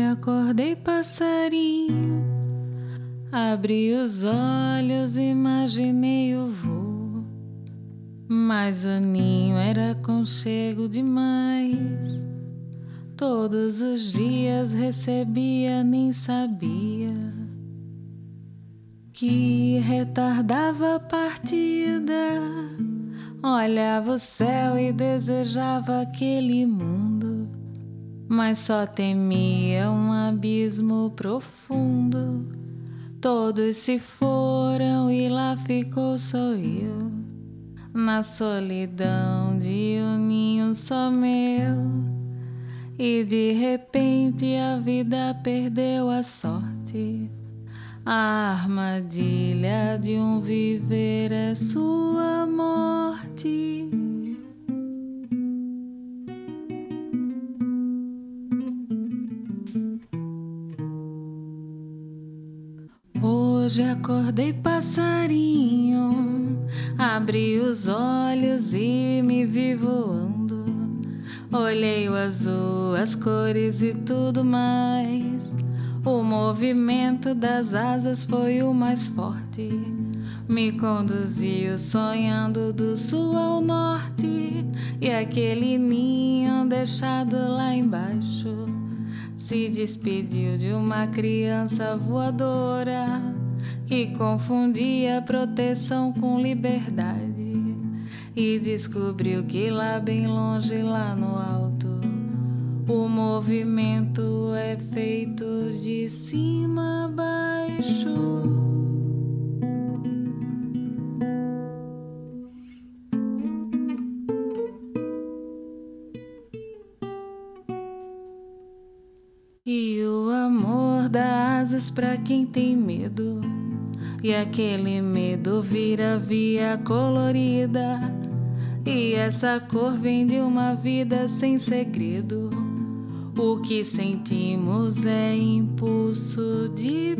Acordei passarinho, abri os olhos, imaginei o voo. Mas o ninho era conchego demais. Todos os dias recebia, nem sabia que retardava a partida. Olhava o céu e desejava aquele mundo, mas só temia um abismo profundo. Todos se foram e lá ficou só eu, na solidão de um ninho só meu. E de repente a vida perdeu a sorte. A armadilha de um viver é sua morte. Hoje acordei passarinho, abri os olhos e me vi voando. Olhei o azul, as cores e tudo mais. O movimento das asas foi o mais forte. Me conduziu sonhando do sul ao norte. E aquele ninho deixado lá embaixo se despediu de uma criança voadora que confundia proteção com liberdade e descobriu que lá bem longe, lá no alto, o movimento é feito de cima a baixo. E o amor dá asas para quem tem medo. E aquele medo vira via colorida e essa cor vem de uma vida sem segredo. O que sentimos é impulso de